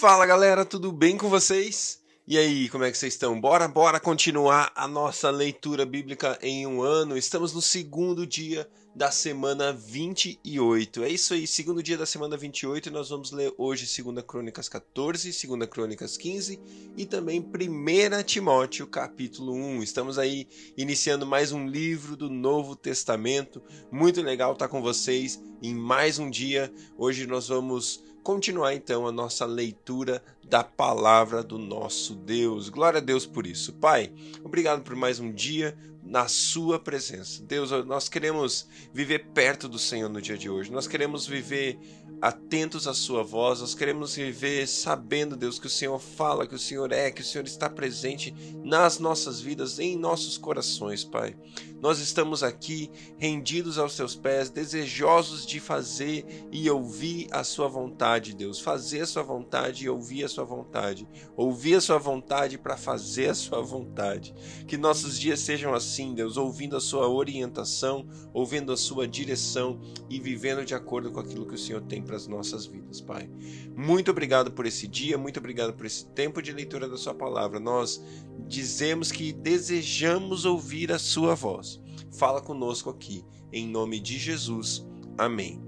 Fala galera, tudo bem com vocês? E aí, como é que vocês estão? Bora, bora continuar a nossa leitura bíblica em um ano. Estamos no segundo dia da semana 28. É isso aí, segundo dia da semana 28, e nós vamos ler hoje 2 Crônicas 14, 2 Crônicas 15 e também 1 Timóteo capítulo 1. Estamos aí iniciando mais um livro do Novo Testamento. Muito legal estar com vocês em mais um dia. Hoje nós vamos continuar então a nossa leitura da palavra do nosso Deus. Glória a Deus por isso. Pai, obrigado por mais um dia na sua presença. Deus, nós queremos viver perto do Senhor no dia de hoje. Nós queremos viver atentos à sua voz. Nós queremos viver sabendo, Deus, que o Senhor fala, que o Senhor é, que o Senhor está presente nas nossas vidas, em nossos corações, Pai. Nós estamos aqui rendidos aos seus pés, desejosos de fazer e ouvir a sua vontade, Deus. Fazer a sua vontade e ouvir a sua vontade. Ouvir a sua vontade para fazer a sua vontade. Que nossos dias sejam assim, Deus, ouvindo a sua orientação, ouvindo a sua direção e vivendo de acordo com aquilo que o Senhor tem para as nossas vidas, Pai. Muito obrigado por esse dia, muito obrigado por esse tempo de leitura da Sua palavra. Nós dizemos que desejamos ouvir a Sua voz. Fala conosco aqui, em nome de Jesus. Amém.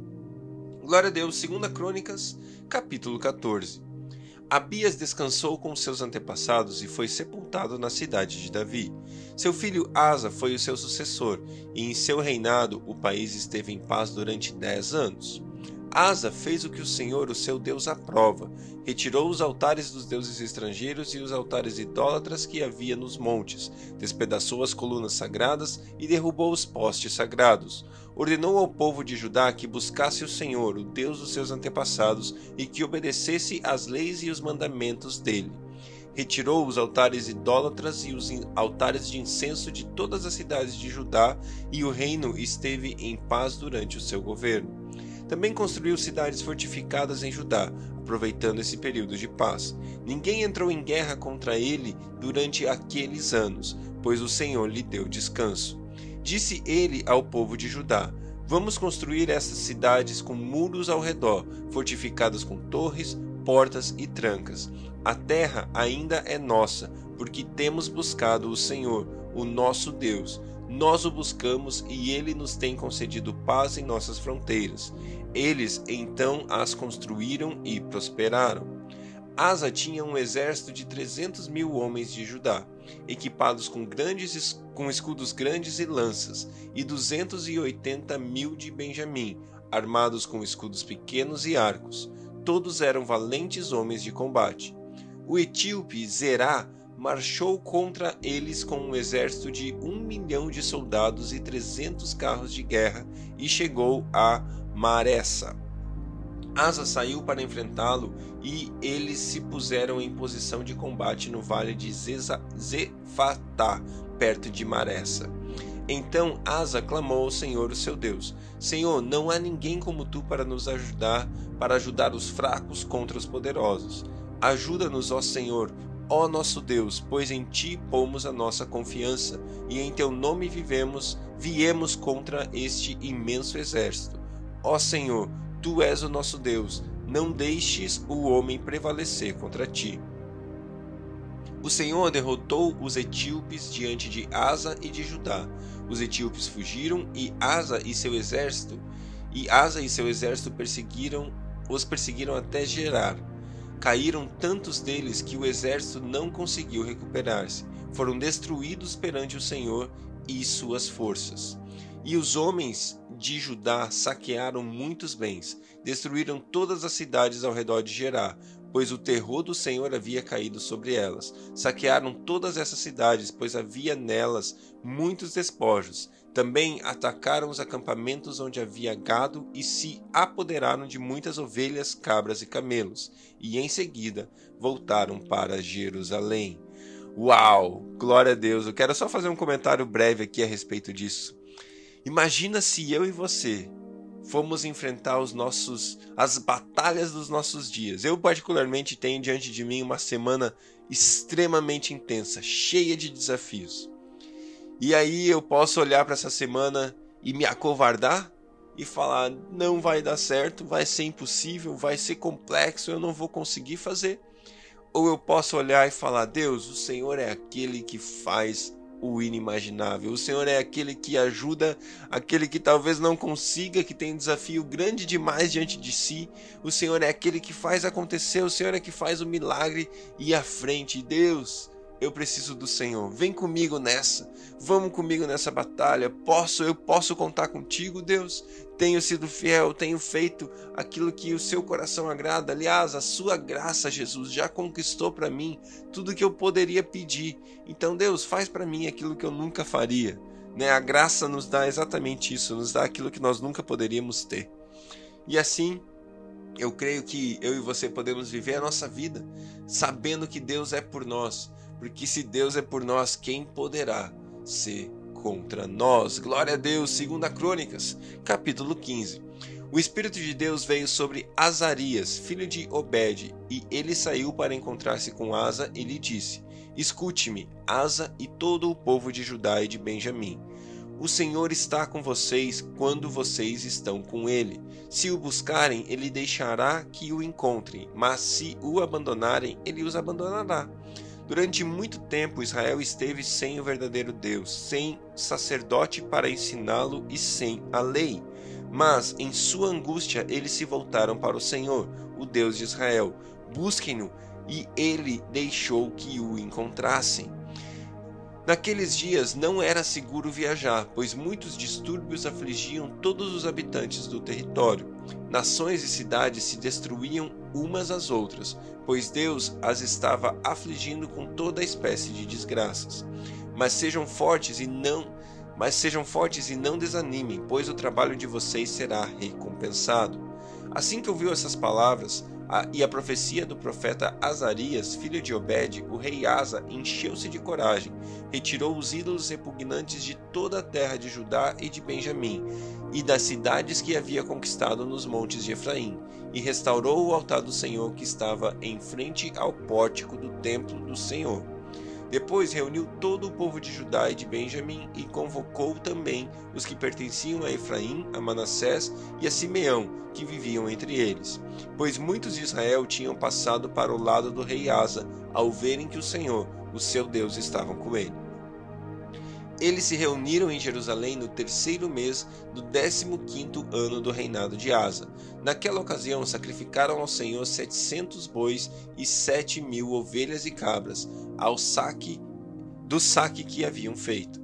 Glória a Deus, 2 Crônicas, capítulo 14. Abias descansou com seus antepassados e foi sepultado na cidade de Davi. Seu filho Asa foi o seu sucessor, e em seu reinado o país esteve em paz durante dez anos. Asa fez o que o Senhor, o seu Deus, aprova. Retirou os altares dos deuses estrangeiros e os altares idólatras que havia nos montes, despedaçou as colunas sagradas e derrubou os postes sagrados. Ordenou ao povo de Judá que buscasse o Senhor, o Deus dos seus antepassados, e que obedecesse às leis e os mandamentos dele retirou os altares idólatras e os altares de incenso de todas as cidades de Judá, e o reino esteve em paz durante o seu governo. Também construiu cidades fortificadas em Judá, aproveitando esse período de paz. Ninguém entrou em guerra contra ele durante aqueles anos, pois o Senhor lhe deu descanso. Disse ele ao povo de Judá: Vamos construir essas cidades com muros ao redor, fortificadas com torres, portas e trancas. A terra ainda é nossa, porque temos buscado o Senhor, o nosso Deus. Nós o buscamos e ele nos tem concedido paz em nossas fronteiras. Eles então as construíram e prosperaram. Asa tinha um exército de trezentos mil homens de Judá, equipados com, grandes, com escudos grandes e lanças, e duzentos e oitenta mil de Benjamim, armados com escudos pequenos e arcos. Todos eram valentes homens de combate. O etíope Zerá marchou contra eles com um exército de um milhão de soldados e trezentos carros de guerra e chegou a Maressa. Asa saiu para enfrentá-lo e eles se puseram em posição de combate no vale de Zefatá, perto de Maressa. Então Asa clamou ao Senhor, o seu Deus: Senhor, não há ninguém como tu para nos ajudar, para ajudar os fracos contra os poderosos. Ajuda-nos, ó Senhor, ó nosso Deus, pois em ti pomos a nossa confiança, e em teu nome vivemos, viemos contra este imenso exército. Ó Senhor, tu és o nosso Deus, não deixes o homem prevalecer contra ti. O Senhor derrotou os etíopes diante de Asa e de Judá. Os etíopes fugiram e Asa e seu exército e Asa e seu exército perseguiram os perseguiram até Gerar. Caíram tantos deles que o exército não conseguiu recuperar-se. Foram destruídos perante o Senhor e suas forças. E os homens de Judá saquearam muitos bens, destruíram todas as cidades ao redor de Gerá, pois o terror do Senhor havia caído sobre elas. Saquearam todas essas cidades, pois havia nelas muitos despojos. Também atacaram os acampamentos onde havia gado e se apoderaram de muitas ovelhas, cabras e camelos. E em seguida voltaram para Jerusalém. Uau! Glória a Deus! Eu quero só fazer um comentário breve aqui a respeito disso. Imagina se eu e você fomos enfrentar os nossos as batalhas dos nossos dias. Eu particularmente tenho diante de mim uma semana extremamente intensa, cheia de desafios. E aí eu posso olhar para essa semana e me acovardar? e falar: não vai dar certo, vai ser impossível, vai ser complexo, eu não vou conseguir fazer. Ou eu posso olhar e falar: Deus, o Senhor é aquele que faz o inimaginável. O Senhor é aquele que ajuda aquele que talvez não consiga, que tem um desafio grande demais diante de si. O Senhor é aquele que faz acontecer, o Senhor é que faz o milagre ir à frente. Deus, eu preciso do Senhor. Vem comigo nessa. Vamos comigo nessa batalha. Posso, eu posso contar contigo, Deus. Tenho sido fiel, tenho feito aquilo que o seu coração agrada. Aliás, a sua graça, Jesus, já conquistou para mim tudo que eu poderia pedir. Então, Deus, faz para mim aquilo que eu nunca faria. Né? A graça nos dá exatamente isso, nos dá aquilo que nós nunca poderíamos ter. E assim, eu creio que eu e você podemos viver a nossa vida sabendo que Deus é por nós porque se Deus é por nós, quem poderá ser contra nós? Glória a Deus, segunda Crônicas, capítulo 15. O Espírito de Deus veio sobre Azarias, filho de Obed, e ele saiu para encontrar-se com Asa e lhe disse: Escute-me, Asa e todo o povo de Judá e de Benjamim. O Senhor está com vocês quando vocês estão com ele. Se o buscarem, ele deixará que o encontrem, mas se o abandonarem, ele os abandonará. Durante muito tempo, Israel esteve sem o verdadeiro Deus, sem sacerdote para ensiná-lo e sem a lei. Mas, em sua angústia, eles se voltaram para o Senhor, o Deus de Israel. Busquem-no, e ele deixou que o encontrassem. Naqueles dias não era seguro viajar, pois muitos distúrbios afligiam todos os habitantes do território. Nações e cidades se destruíam umas às outras, pois Deus as estava afligindo com toda espécie de desgraças. Mas sejam fortes e não, mas sejam fortes e não desanimem, pois o trabalho de vocês será recompensado. Assim que ouviu essas palavras, a, e a profecia do profeta Azarias, filho de Obed, o rei Asa encheu-se de coragem, retirou os ídolos repugnantes de toda a terra de Judá e de Benjamim, e das cidades que havia conquistado nos montes de Efraim, e restaurou o altar do Senhor que estava em frente ao pórtico do templo do Senhor. Depois reuniu todo o povo de Judá e de Benjamim e convocou também os que pertenciam a Efraim, a Manassés e a Simeão, que viviam entre eles. Pois muitos de Israel tinham passado para o lado do rei Asa, ao verem que o Senhor, o seu Deus, estava com ele. Eles se reuniram em Jerusalém no terceiro mês do décimo quinto ano do reinado de Asa. Naquela ocasião, sacrificaram ao Senhor setecentos bois e sete mil ovelhas e cabras, ao saque do saque que haviam feito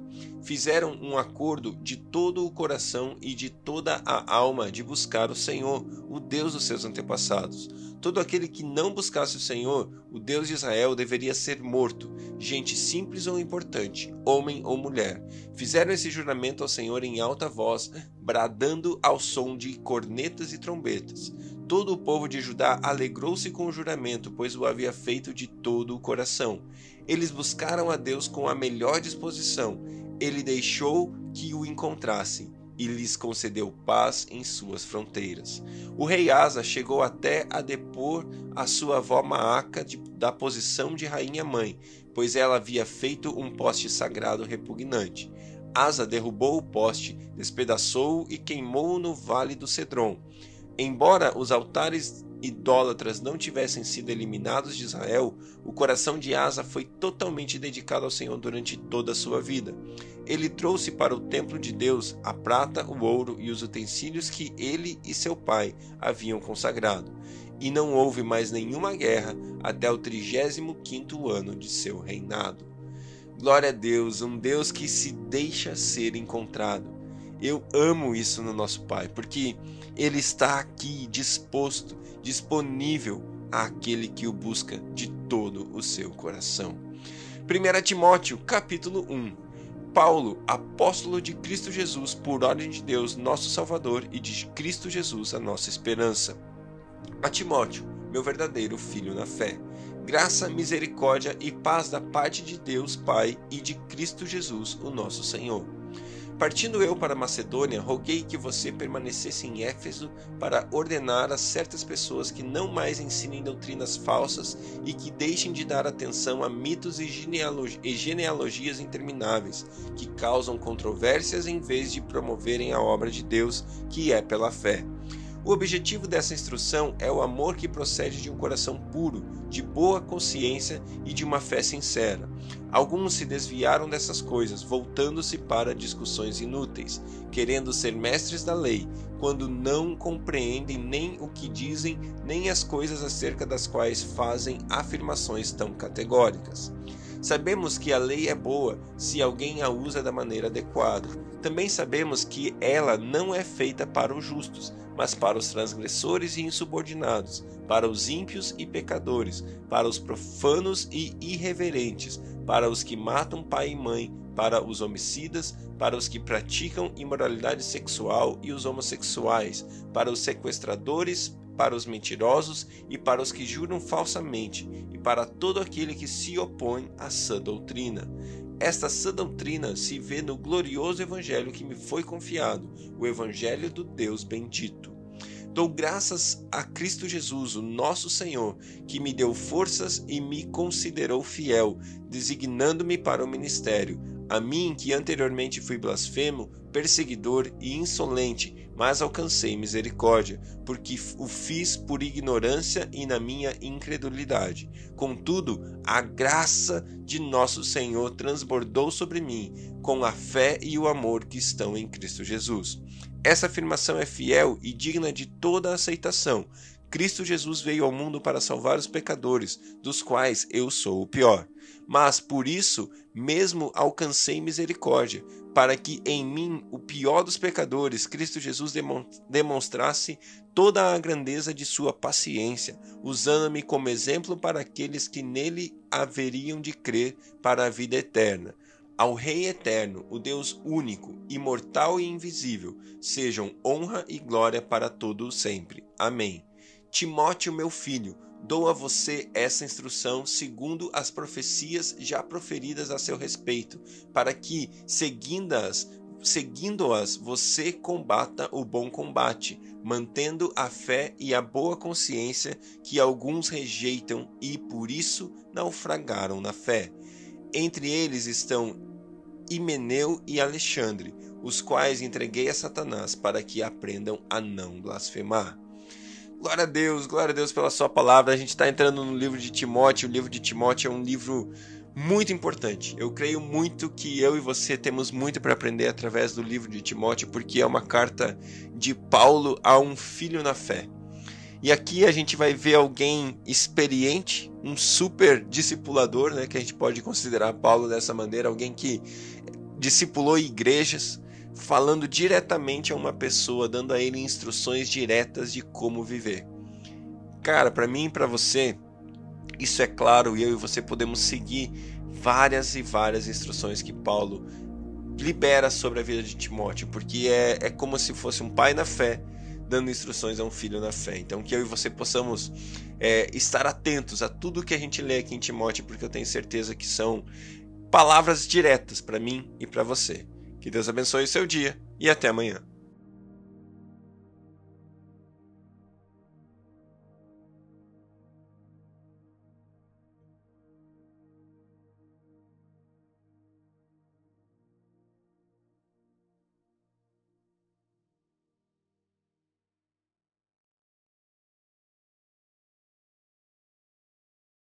fizeram um acordo de todo o coração e de toda a alma de buscar o Senhor, o Deus dos seus antepassados. Todo aquele que não buscasse o Senhor, o Deus de Israel, deveria ser morto, gente simples ou importante, homem ou mulher. Fizeram esse juramento ao Senhor em alta voz, bradando ao som de cornetas e trombetas. Todo o povo de Judá alegrou-se com o juramento, pois o havia feito de todo o coração. Eles buscaram a Deus com a melhor disposição ele deixou que o encontrassem e lhes concedeu paz em suas fronteiras. O rei Asa chegou até a depor a sua avó Maaca de, da posição de rainha-mãe, pois ela havia feito um poste sagrado repugnante. Asa derrubou o poste, despedaçou-o e queimou-o no vale do Cedron. Embora os altares idólatras não tivessem sido eliminados de Israel, o coração de Asa foi totalmente dedicado ao Senhor durante toda a sua vida. Ele trouxe para o templo de Deus a prata, o ouro e os utensílios que ele e seu pai haviam consagrado. E não houve mais nenhuma guerra até o trigésimo quinto ano de seu reinado. Glória a Deus, um Deus que se deixa ser encontrado. Eu amo isso no nosso Pai, porque Ele está aqui disposto disponível àquele que o busca de todo o seu coração. 1 Timóteo, capítulo 1. Paulo, apóstolo de Cristo Jesus, por ordem de Deus, nosso Salvador, e de Cristo Jesus, a nossa esperança. A Timóteo, meu verdadeiro filho na fé. Graça, misericórdia e paz da parte de Deus Pai e de Cristo Jesus, o nosso Senhor Partindo eu para Macedônia, roguei que você permanecesse em Éfeso para ordenar a certas pessoas que não mais ensinem doutrinas falsas e que deixem de dar atenção a mitos e, genealogi e genealogias intermináveis, que causam controvérsias em vez de promoverem a obra de Deus, que é pela fé. O objetivo dessa instrução é o amor que procede de um coração puro, de boa consciência e de uma fé sincera. Alguns se desviaram dessas coisas, voltando-se para discussões inúteis, querendo ser mestres da lei, quando não compreendem nem o que dizem, nem as coisas acerca das quais fazem afirmações tão categóricas. Sabemos que a lei é boa se alguém a usa da maneira adequada. Também sabemos que ela não é feita para os justos, mas para os transgressores e insubordinados, para os ímpios e pecadores, para os profanos e irreverentes, para os que matam pai e mãe, para os homicidas, para os que praticam imoralidade sexual e os homossexuais, para os sequestradores, para os mentirosos e para os que juram falsamente, e para todo aquele que se opõe à sã doutrina. Esta sã doutrina se vê no glorioso evangelho que me foi confiado, o evangelho do Deus bendito. Dou graças a Cristo Jesus, o nosso Senhor, que me deu forças e me considerou fiel, designando-me para o ministério. A mim, que anteriormente fui blasfemo, perseguidor e insolente, mas alcancei misericórdia, porque o fiz por ignorância e na minha incredulidade. Contudo, a graça de nosso Senhor transbordou sobre mim, com a fé e o amor que estão em Cristo Jesus. Essa afirmação é fiel e digna de toda aceitação. Cristo Jesus veio ao mundo para salvar os pecadores, dos quais eu sou o pior. Mas por isso mesmo alcancei misericórdia, para que em mim, o pior dos pecadores, Cristo Jesus demonstrasse toda a grandeza de sua paciência, usando-me como exemplo para aqueles que nele haveriam de crer para a vida eterna. Ao Rei eterno, o Deus único, imortal e invisível, sejam honra e glória para todo o sempre. Amém. Timóteo, meu filho, dou a você essa instrução segundo as profecias já proferidas a seu respeito, para que, seguindo-as, seguindo-as, você combata o bom combate, mantendo a fé e a boa consciência que alguns rejeitam e por isso naufragaram na fé. Entre eles estão Himeneu e Alexandre, os quais entreguei a Satanás para que aprendam a não blasfemar. Glória a Deus, glória a Deus pela sua palavra. A gente está entrando no livro de Timóteo. O livro de Timóteo é um livro muito importante. Eu creio muito que eu e você temos muito para aprender através do livro de Timóteo, porque é uma carta de Paulo a um filho na fé. E aqui a gente vai ver alguém experiente, um super discipulador, né, que a gente pode considerar Paulo dessa maneira, alguém que discipulou igrejas, falando diretamente a uma pessoa, dando a ele instruções diretas de como viver. Cara, para mim e para você, isso é claro, eu e você podemos seguir várias e várias instruções que Paulo libera sobre a vida de Timóteo, porque é, é como se fosse um pai na fé dando instruções a um filho na fé. Então, que eu e você possamos é, estar atentos a tudo que a gente lê aqui em Timóteo, porque eu tenho certeza que são palavras diretas para mim e para você. Que Deus abençoe o seu dia e até amanhã.